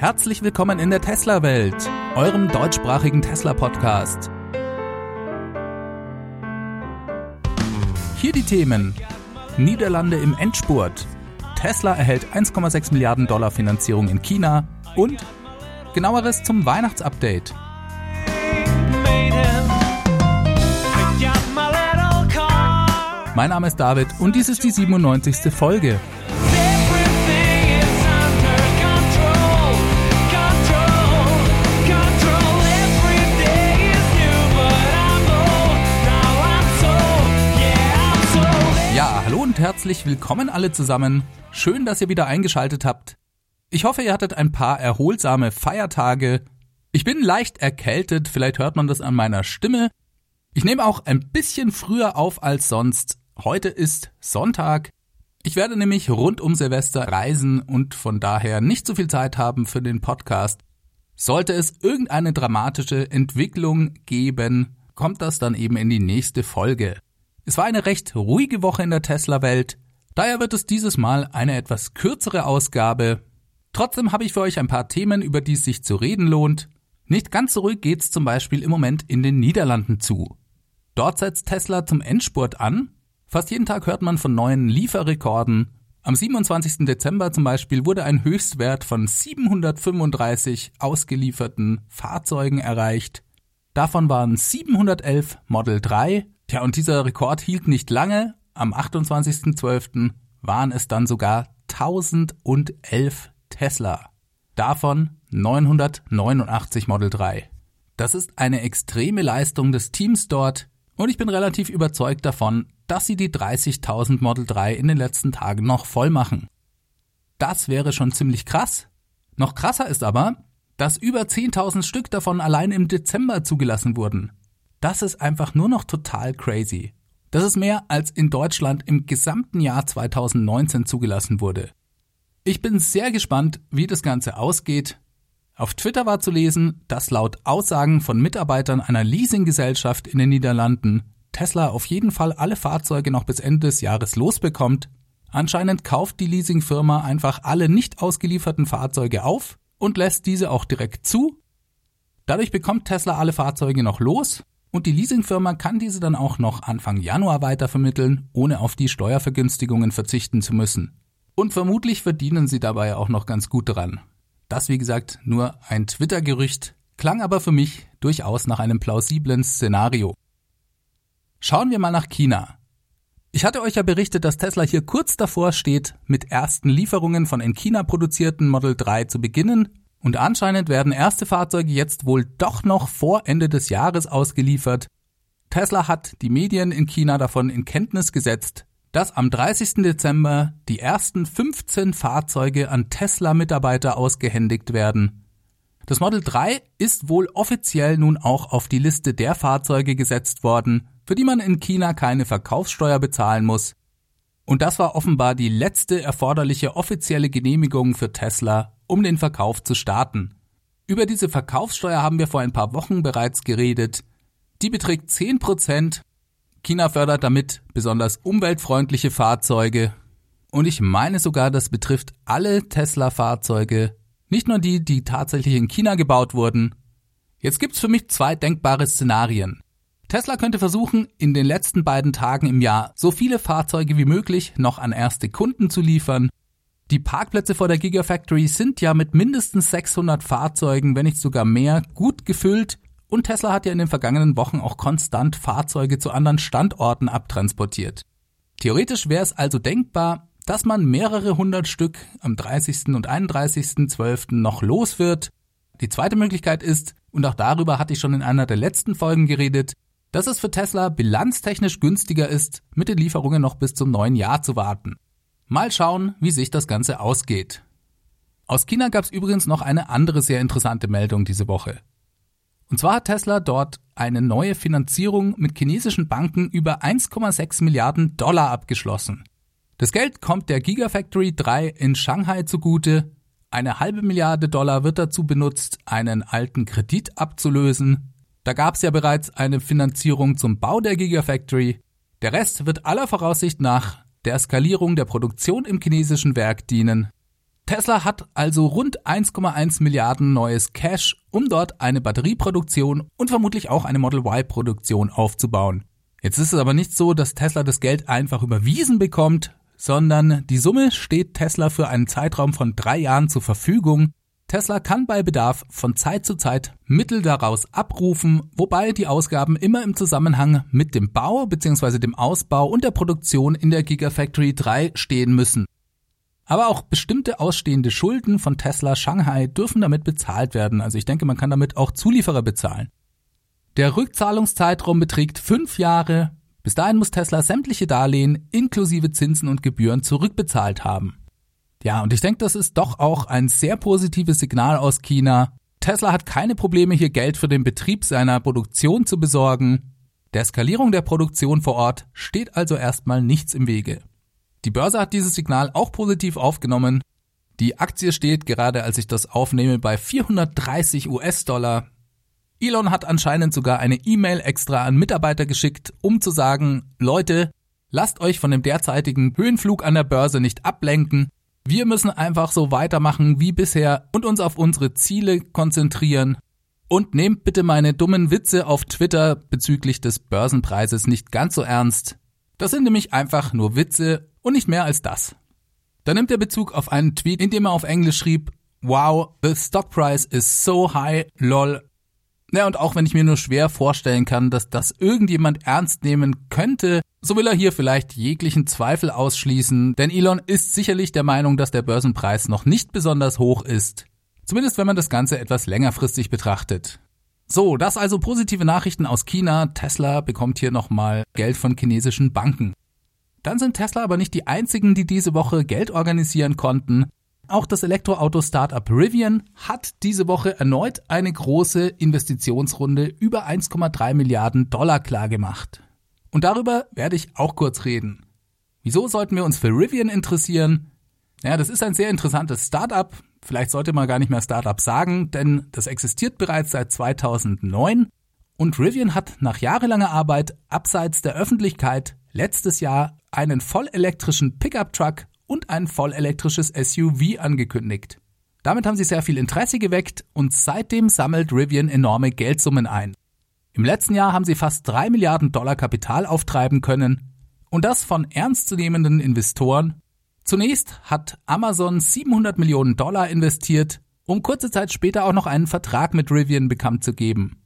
Herzlich willkommen in der Tesla-Welt, eurem deutschsprachigen Tesla-Podcast. Hier die Themen. Niederlande im Endspurt. Tesla erhält 1,6 Milliarden Dollar Finanzierung in China und genaueres zum Weihnachtsupdate. Mein Name ist David und dies ist die 97. Folge. Herzlich willkommen alle zusammen. Schön, dass ihr wieder eingeschaltet habt. Ich hoffe, ihr hattet ein paar erholsame Feiertage. Ich bin leicht erkältet, vielleicht hört man das an meiner Stimme. Ich nehme auch ein bisschen früher auf als sonst. Heute ist Sonntag. Ich werde nämlich rund um Silvester reisen und von daher nicht so viel Zeit haben für den Podcast. Sollte es irgendeine dramatische Entwicklung geben, kommt das dann eben in die nächste Folge. Es war eine recht ruhige Woche in der Tesla-Welt, daher wird es dieses Mal eine etwas kürzere Ausgabe. Trotzdem habe ich für euch ein paar Themen, über die es sich zu reden lohnt. Nicht ganz so ruhig geht's zum Beispiel im Moment in den Niederlanden zu. Dort setzt Tesla zum Endspurt an. Fast jeden Tag hört man von neuen Lieferrekorden. Am 27. Dezember zum Beispiel wurde ein Höchstwert von 735 ausgelieferten Fahrzeugen erreicht. Davon waren 711 Model 3 Tja, und dieser Rekord hielt nicht lange. Am 28.12. waren es dann sogar 1011 Tesla. Davon 989 Model 3. Das ist eine extreme Leistung des Teams dort und ich bin relativ überzeugt davon, dass sie die 30.000 Model 3 in den letzten Tagen noch voll machen. Das wäre schon ziemlich krass. Noch krasser ist aber, dass über 10.000 Stück davon allein im Dezember zugelassen wurden. Das ist einfach nur noch total crazy. Das ist mehr als in Deutschland im gesamten Jahr 2019 zugelassen wurde. Ich bin sehr gespannt, wie das Ganze ausgeht. Auf Twitter war zu lesen, dass laut Aussagen von Mitarbeitern einer Leasinggesellschaft in den Niederlanden Tesla auf jeden Fall alle Fahrzeuge noch bis Ende des Jahres losbekommt. Anscheinend kauft die Leasingfirma einfach alle nicht ausgelieferten Fahrzeuge auf und lässt diese auch direkt zu. Dadurch bekommt Tesla alle Fahrzeuge noch los und die Leasingfirma kann diese dann auch noch Anfang Januar weitervermitteln, ohne auf die Steuervergünstigungen verzichten zu müssen. Und vermutlich verdienen sie dabei auch noch ganz gut dran. Das, wie gesagt, nur ein Twitter-Gerücht, klang aber für mich durchaus nach einem plausiblen Szenario. Schauen wir mal nach China. Ich hatte euch ja berichtet, dass Tesla hier kurz davor steht, mit ersten Lieferungen von in China produzierten Model 3 zu beginnen und anscheinend werden erste Fahrzeuge jetzt wohl doch noch vor Ende des Jahres ausgeliefert. Tesla hat die Medien in China davon in Kenntnis gesetzt, dass am 30. Dezember die ersten 15 Fahrzeuge an Tesla-Mitarbeiter ausgehändigt werden. Das Model 3 ist wohl offiziell nun auch auf die Liste der Fahrzeuge gesetzt worden, für die man in China keine Verkaufssteuer bezahlen muss. Und das war offenbar die letzte erforderliche offizielle Genehmigung für Tesla, um den Verkauf zu starten. Über diese Verkaufssteuer haben wir vor ein paar Wochen bereits geredet. Die beträgt 10 Prozent. China fördert damit besonders umweltfreundliche Fahrzeuge. Und ich meine sogar, das betrifft alle Tesla-Fahrzeuge, nicht nur die, die tatsächlich in China gebaut wurden. Jetzt gibt's für mich zwei denkbare Szenarien. Tesla könnte versuchen, in den letzten beiden Tagen im Jahr so viele Fahrzeuge wie möglich noch an erste Kunden zu liefern die Parkplätze vor der Gigafactory sind ja mit mindestens 600 Fahrzeugen, wenn nicht sogar mehr, gut gefüllt und Tesla hat ja in den vergangenen Wochen auch konstant Fahrzeuge zu anderen Standorten abtransportiert. Theoretisch wäre es also denkbar, dass man mehrere hundert Stück am 30. und 31.12. noch los wird. Die zweite Möglichkeit ist, und auch darüber hatte ich schon in einer der letzten Folgen geredet, dass es für Tesla bilanztechnisch günstiger ist, mit den Lieferungen noch bis zum neuen Jahr zu warten. Mal schauen, wie sich das Ganze ausgeht. Aus China gab es übrigens noch eine andere sehr interessante Meldung diese Woche. Und zwar hat Tesla dort eine neue Finanzierung mit chinesischen Banken über 1,6 Milliarden Dollar abgeschlossen. Das Geld kommt der Gigafactory 3 in Shanghai zugute. Eine halbe Milliarde Dollar wird dazu benutzt, einen alten Kredit abzulösen. Da gab es ja bereits eine Finanzierung zum Bau der Gigafactory. Der Rest wird aller Voraussicht nach der Skalierung der Produktion im chinesischen Werk dienen. Tesla hat also rund 1,1 Milliarden neues Cash, um dort eine Batterieproduktion und vermutlich auch eine Model Y-Produktion aufzubauen. Jetzt ist es aber nicht so, dass Tesla das Geld einfach überwiesen bekommt, sondern die Summe steht Tesla für einen Zeitraum von drei Jahren zur Verfügung. Tesla kann bei Bedarf von Zeit zu Zeit Mittel daraus abrufen, wobei die Ausgaben immer im Zusammenhang mit dem Bau bzw. dem Ausbau und der Produktion in der Gigafactory 3 stehen müssen. Aber auch bestimmte ausstehende Schulden von Tesla Shanghai dürfen damit bezahlt werden. Also ich denke, man kann damit auch Zulieferer bezahlen. Der Rückzahlungszeitraum beträgt fünf Jahre. Bis dahin muss Tesla sämtliche Darlehen inklusive Zinsen und Gebühren zurückbezahlt haben. Ja, und ich denke, das ist doch auch ein sehr positives Signal aus China. Tesla hat keine Probleme, hier Geld für den Betrieb seiner Produktion zu besorgen. Der Skalierung der Produktion vor Ort steht also erstmal nichts im Wege. Die Börse hat dieses Signal auch positiv aufgenommen. Die Aktie steht gerade, als ich das aufnehme, bei 430 US-Dollar. Elon hat anscheinend sogar eine E-Mail extra an Mitarbeiter geschickt, um zu sagen, Leute, lasst euch von dem derzeitigen Höhenflug an der Börse nicht ablenken. Wir müssen einfach so weitermachen wie bisher und uns auf unsere Ziele konzentrieren. Und nehmt bitte meine dummen Witze auf Twitter bezüglich des Börsenpreises nicht ganz so ernst. Das sind nämlich einfach nur Witze und nicht mehr als das. Dann nimmt er Bezug auf einen Tweet, in dem er auf Englisch schrieb, Wow, the stock price is so high, lol. Ja, und auch wenn ich mir nur schwer vorstellen kann, dass das irgendjemand ernst nehmen könnte, so will er hier vielleicht jeglichen Zweifel ausschließen, denn Elon ist sicherlich der Meinung, dass der Börsenpreis noch nicht besonders hoch ist. Zumindest wenn man das Ganze etwas längerfristig betrachtet. So, das also positive Nachrichten aus China. Tesla bekommt hier nochmal Geld von chinesischen Banken. Dann sind Tesla aber nicht die einzigen, die diese Woche Geld organisieren konnten. Auch das Elektroauto-Startup Rivian hat diese Woche erneut eine große Investitionsrunde über 1,3 Milliarden Dollar klargemacht. Und darüber werde ich auch kurz reden. Wieso sollten wir uns für Rivian interessieren? Ja, das ist ein sehr interessantes Startup. Vielleicht sollte man gar nicht mehr Startup sagen, denn das existiert bereits seit 2009 und Rivian hat nach jahrelanger Arbeit abseits der Öffentlichkeit letztes Jahr einen vollelektrischen Pickup-Truck und ein vollelektrisches SUV angekündigt. Damit haben sie sehr viel Interesse geweckt und seitdem sammelt Rivian enorme Geldsummen ein. Im letzten Jahr haben sie fast drei Milliarden Dollar Kapital auftreiben können und das von ernstzunehmenden Investoren. Zunächst hat Amazon 700 Millionen Dollar investiert, um kurze Zeit später auch noch einen Vertrag mit Rivian bekannt zu geben.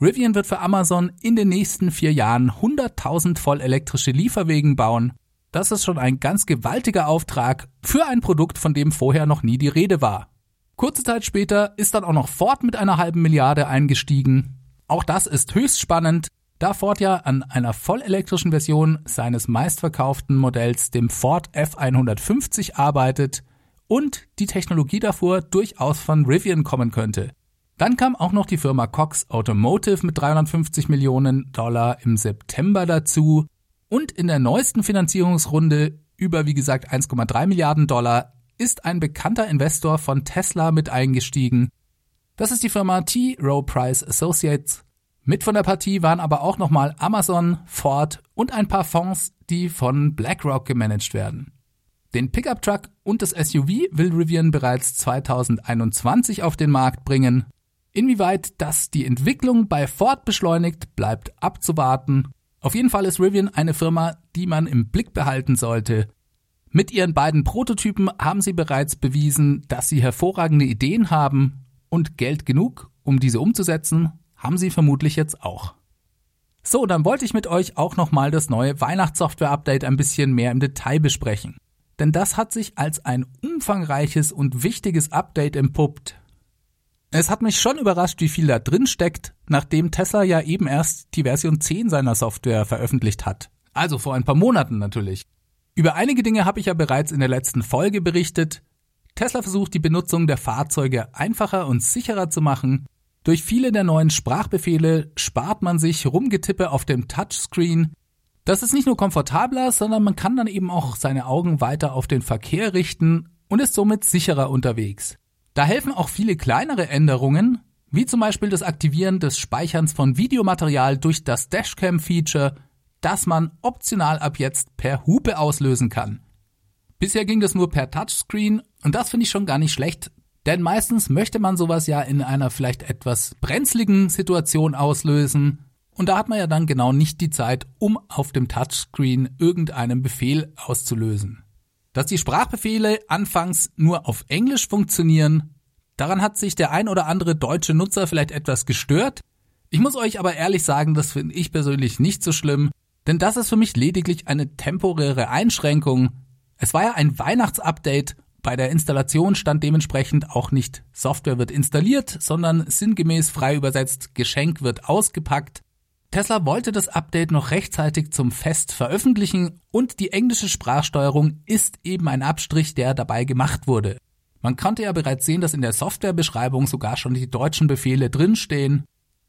Rivian wird für Amazon in den nächsten vier Jahren 100.000 vollelektrische Lieferwegen bauen. Das ist schon ein ganz gewaltiger Auftrag für ein Produkt, von dem vorher noch nie die Rede war. Kurze Zeit später ist dann auch noch Ford mit einer halben Milliarde eingestiegen. Auch das ist höchst spannend, da Ford ja an einer vollelektrischen Version seines meistverkauften Modells, dem Ford F150, arbeitet und die Technologie davor durchaus von Rivian kommen könnte. Dann kam auch noch die Firma Cox Automotive mit 350 Millionen Dollar im September dazu. Und in der neuesten Finanzierungsrunde über, wie gesagt, 1,3 Milliarden Dollar ist ein bekannter Investor von Tesla mit eingestiegen. Das ist die Firma T. Rowe Price Associates. Mit von der Partie waren aber auch nochmal Amazon, Ford und ein paar Fonds, die von BlackRock gemanagt werden. Den Pickup Truck und das SUV will Rivian bereits 2021 auf den Markt bringen. Inwieweit das die Entwicklung bei Ford beschleunigt, bleibt abzuwarten. Auf jeden Fall ist Rivian eine Firma, die man im Blick behalten sollte. Mit ihren beiden Prototypen haben sie bereits bewiesen, dass sie hervorragende Ideen haben und Geld genug, um diese umzusetzen, haben sie vermutlich jetzt auch. So, dann wollte ich mit euch auch nochmal das neue Weihnachtssoftware-Update ein bisschen mehr im Detail besprechen. Denn das hat sich als ein umfangreiches und wichtiges Update empuppt, es hat mich schon überrascht, wie viel da drin steckt, nachdem Tesla ja eben erst die Version 10 seiner Software veröffentlicht hat. Also vor ein paar Monaten natürlich. Über einige Dinge habe ich ja bereits in der letzten Folge berichtet. Tesla versucht die Benutzung der Fahrzeuge einfacher und sicherer zu machen. Durch viele der neuen Sprachbefehle spart man sich Rumgetippe auf dem Touchscreen. Das ist nicht nur komfortabler, sondern man kann dann eben auch seine Augen weiter auf den Verkehr richten und ist somit sicherer unterwegs. Da helfen auch viele kleinere Änderungen, wie zum Beispiel das Aktivieren des Speicherns von Videomaterial durch das Dashcam-Feature, das man optional ab jetzt per Hupe auslösen kann. Bisher ging das nur per Touchscreen Und das finde ich schon gar nicht schlecht, denn meistens möchte man sowas ja in einer vielleicht etwas brenzligen Situation auslösen. Und da hat man ja dann genau nicht die Zeit, um auf dem Touchscreen irgendeinen Befehl auszulösen. Dass die Sprachbefehle anfangs nur auf Englisch funktionieren, daran hat sich der ein oder andere deutsche Nutzer vielleicht etwas gestört. Ich muss euch aber ehrlich sagen, das finde ich persönlich nicht so schlimm, denn das ist für mich lediglich eine temporäre Einschränkung. Es war ja ein Weihnachtsupdate bei der Installation stand dementsprechend auch nicht Software wird installiert, sondern sinngemäß frei übersetzt Geschenk wird ausgepackt. Tesla wollte das Update noch rechtzeitig zum Fest veröffentlichen und die englische Sprachsteuerung ist eben ein Abstrich, der dabei gemacht wurde. Man konnte ja bereits sehen, dass in der Softwarebeschreibung sogar schon die deutschen Befehle drinstehen.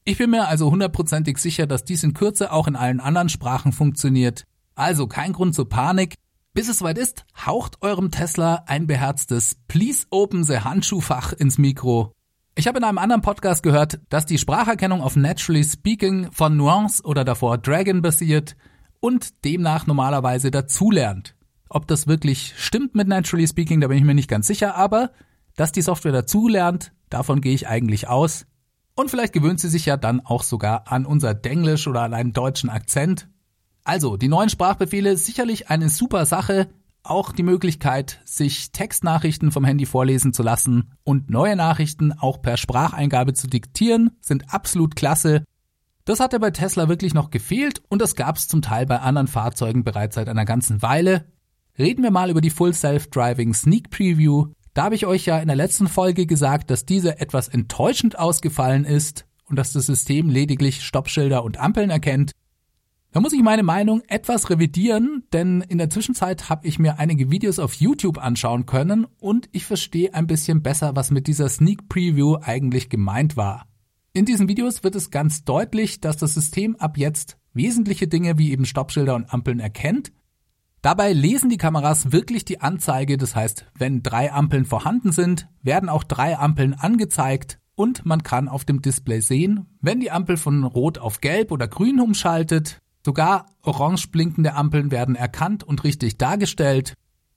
Ich bin mir also hundertprozentig sicher, dass dies in Kürze auch in allen anderen Sprachen funktioniert. Also kein Grund zur Panik. Bis es soweit ist, haucht eurem Tesla ein beherztes Please Open the Handschuhfach ins Mikro. Ich habe in einem anderen Podcast gehört, dass die Spracherkennung auf Naturally Speaking von Nuance oder davor Dragon basiert und demnach normalerweise dazulernt. Ob das wirklich stimmt mit Naturally Speaking, da bin ich mir nicht ganz sicher, aber dass die Software dazulernt, davon gehe ich eigentlich aus. Und vielleicht gewöhnt sie sich ja dann auch sogar an unser Denglisch oder an einen deutschen Akzent also, die neuen Sprachbefehle sicherlich eine super Sache. Auch die Möglichkeit, sich Textnachrichten vom Handy vorlesen zu lassen und neue Nachrichten auch per Spracheingabe zu diktieren, sind absolut klasse. Das hatte bei Tesla wirklich noch gefehlt und das gab es zum Teil bei anderen Fahrzeugen bereits seit einer ganzen Weile. Reden wir mal über die Full Self-Driving Sneak Preview. Da habe ich euch ja in der letzten Folge gesagt, dass diese etwas enttäuschend ausgefallen ist und dass das System lediglich Stoppschilder und Ampeln erkennt. Da muss ich meine Meinung etwas revidieren, denn in der Zwischenzeit habe ich mir einige Videos auf YouTube anschauen können und ich verstehe ein bisschen besser, was mit dieser Sneak Preview eigentlich gemeint war. In diesen Videos wird es ganz deutlich, dass das System ab jetzt wesentliche Dinge wie eben Stoppschilder und Ampeln erkennt. Dabei lesen die Kameras wirklich die Anzeige, das heißt, wenn drei Ampeln vorhanden sind, werden auch drei Ampeln angezeigt und man kann auf dem Display sehen, wenn die Ampel von Rot auf Gelb oder Grün umschaltet, Sogar orange blinkende Ampeln werden erkannt und richtig dargestellt.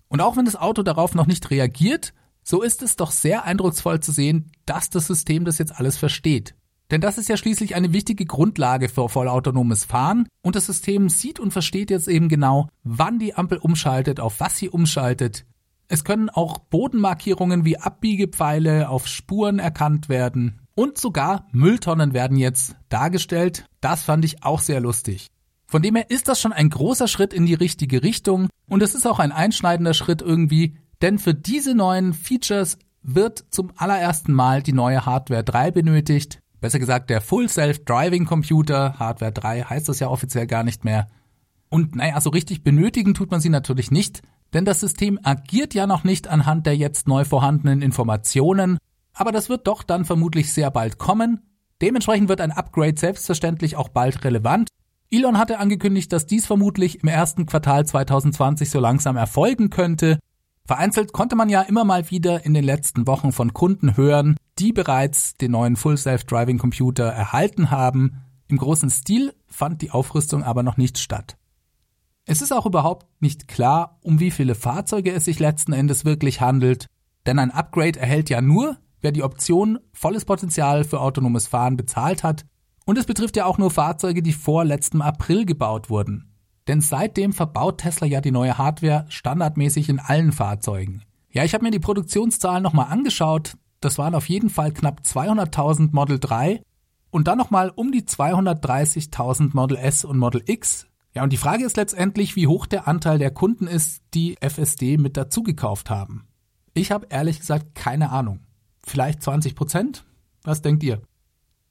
Und auch wenn das Auto darauf noch nicht reagiert, so ist es doch sehr eindrucksvoll zu sehen, dass das System das jetzt alles versteht. Denn das ist ja schließlich eine wichtige Grundlage für vollautonomes Fahren und das System sieht und versteht jetzt eben genau, wann die Ampel umschaltet, auf was sie umschaltet. Es können auch Bodenmarkierungen wie Abbiegepfeile auf Spuren erkannt werden und sogar Mülltonnen werden jetzt dargestellt. Das fand ich auch sehr lustig. Von dem her ist das schon ein großer Schritt in die richtige Richtung und es ist auch ein einschneidender Schritt irgendwie, denn für diese neuen Features wird zum allerersten Mal die neue Hardware 3 benötigt. Besser gesagt, der Full Self-Driving Computer, Hardware 3 heißt das ja offiziell gar nicht mehr. Und naja, so richtig benötigen tut man sie natürlich nicht, denn das System agiert ja noch nicht anhand der jetzt neu vorhandenen Informationen, aber das wird doch dann vermutlich sehr bald kommen. Dementsprechend wird ein Upgrade selbstverständlich auch bald relevant Elon hatte angekündigt, dass dies vermutlich im ersten Quartal 2020 so langsam erfolgen könnte. Vereinzelt konnte man ja immer mal wieder in den letzten Wochen von Kunden hören, die bereits den neuen Full Self-Driving Computer erhalten haben. Im großen Stil fand die Aufrüstung aber noch nicht statt. Es ist auch überhaupt nicht klar, um wie viele Fahrzeuge es sich letzten Endes wirklich handelt, denn ein Upgrade erhält ja nur, wer die Option volles Potenzial für autonomes Fahren bezahlt hat und es betrifft ja auch nur Fahrzeuge, die vor letztem April gebaut wurden. Denn seitdem verbaut Tesla ja die neue Hardware standardmäßig in allen Fahrzeugen. Ja, ich habe mir die Produktionszahlen nochmal angeschaut. Das waren auf jeden Fall knapp 200.000 Model 3 und dann nochmal um die 230.000 Model S und Model X. Ja, und die Frage ist letztendlich, wie hoch der Anteil der Kunden ist, die FSD mit dazu gekauft haben. Ich habe ehrlich gesagt keine Ahnung. Vielleicht 20 Prozent? Was denkt ihr?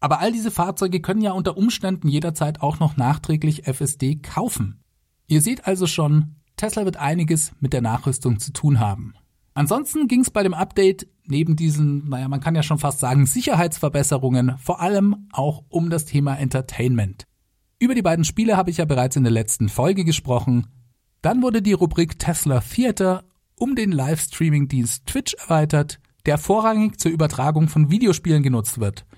Aber all diese Fahrzeuge können ja unter Umständen jederzeit auch noch nachträglich FSD kaufen. Ihr seht also schon, Tesla wird einiges mit der Nachrüstung zu tun haben. Ansonsten ging es bei dem Update neben diesen, naja, man kann ja schon fast sagen, Sicherheitsverbesserungen vor allem auch um das Thema Entertainment. Über die beiden Spiele habe ich ja bereits in der letzten Folge gesprochen. Dann wurde die Rubrik Tesla Theater um den Livestreaming-Dienst Twitch erweitert, der vorrangig zur Übertragung von Videospielen genutzt wird –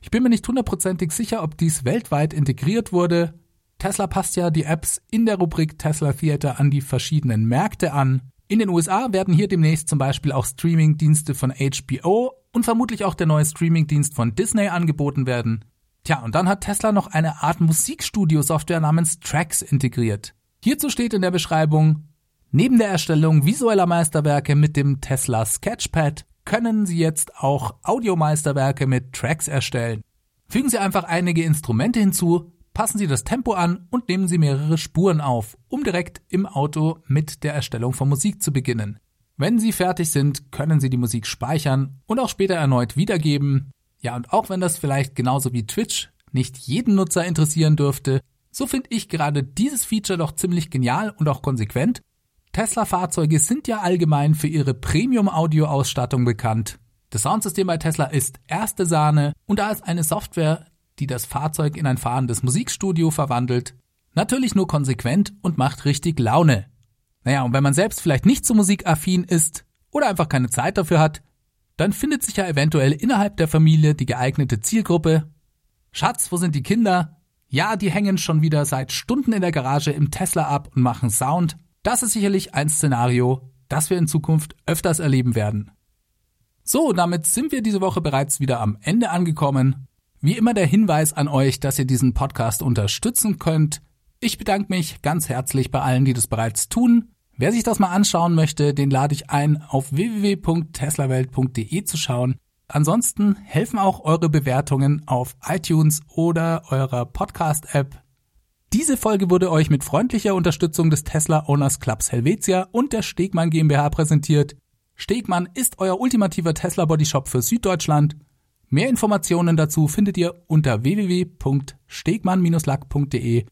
ich bin mir nicht hundertprozentig sicher, ob dies weltweit integriert wurde. Tesla passt ja die Apps in der Rubrik Tesla Theater an die verschiedenen Märkte an. In den USA werden hier demnächst zum Beispiel auch Streamingdienste von HBO und vermutlich auch der neue Streamingdienst von Disney angeboten werden. Tja, und dann hat Tesla noch eine Art Musikstudio-Software namens Tracks integriert. Hierzu steht in der Beschreibung, neben der Erstellung visueller Meisterwerke mit dem Tesla Sketchpad können Sie jetzt auch Audiomeisterwerke mit Tracks erstellen. Fügen Sie einfach einige Instrumente hinzu, passen Sie das Tempo an und nehmen Sie mehrere Spuren auf, um direkt im Auto mit der Erstellung von Musik zu beginnen. Wenn Sie fertig sind, können Sie die Musik speichern und auch später erneut wiedergeben. Ja, und auch wenn das vielleicht genauso wie Twitch nicht jeden Nutzer interessieren dürfte, so finde ich gerade dieses Feature doch ziemlich genial und auch konsequent Tesla-Fahrzeuge sind ja allgemein für ihre Premium-Audio-Ausstattung bekannt. Das Soundsystem bei Tesla ist erste Sahne und da ist eine Software, die das Fahrzeug in ein fahrendes Musikstudio verwandelt, natürlich nur konsequent und macht richtig Laune. Naja, und wenn man selbst vielleicht nicht so musikaffin ist oder einfach keine Zeit dafür hat, dann findet sich ja eventuell innerhalb der Familie die geeignete Zielgruppe. Schatz, wo sind die Kinder? Ja, die hängen schon wieder seit Stunden in der Garage im Tesla ab und machen Sound. Das ist sicherlich ein Szenario, das wir in Zukunft öfters erleben werden. So, damit sind wir diese Woche bereits wieder am Ende angekommen. Wie immer der Hinweis an euch, dass ihr diesen Podcast unterstützen könnt. Ich bedanke mich ganz herzlich bei allen, die das bereits tun. Wer sich das mal anschauen möchte, den lade ich ein, auf www.teslawelt.de zu schauen. Ansonsten helfen auch eure Bewertungen auf iTunes oder eurer Podcast-App. Diese Folge wurde euch mit freundlicher Unterstützung des Tesla Owners Clubs Helvetia und der Stegmann GmbH präsentiert. Stegmann ist euer ultimativer Tesla Bodyshop für Süddeutschland. Mehr Informationen dazu findet ihr unter www.stegmann-lack.de.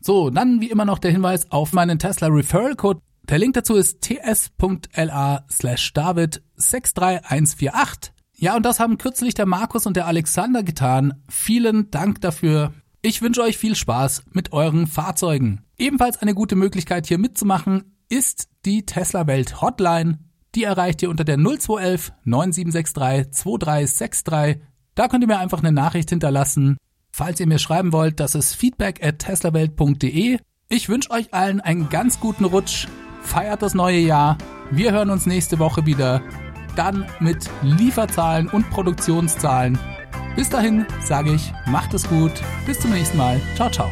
So, dann wie immer noch der Hinweis auf meinen Tesla Referral Code. Der Link dazu ist ts.la slash david 63148. Ja, und das haben kürzlich der Markus und der Alexander getan. Vielen Dank dafür. Ich wünsche euch viel Spaß mit euren Fahrzeugen. Ebenfalls eine gute Möglichkeit hier mitzumachen ist die Tesla Welt Hotline. Die erreicht ihr unter der 0211 9763 2363. Da könnt ihr mir einfach eine Nachricht hinterlassen. Falls ihr mir schreiben wollt, das ist feedback at teslawelt.de. Ich wünsche euch allen einen ganz guten Rutsch. Feiert das neue Jahr. Wir hören uns nächste Woche wieder. Dann mit Lieferzahlen und Produktionszahlen. Bis dahin sage ich, macht es gut, bis zum nächsten Mal. Ciao, ciao.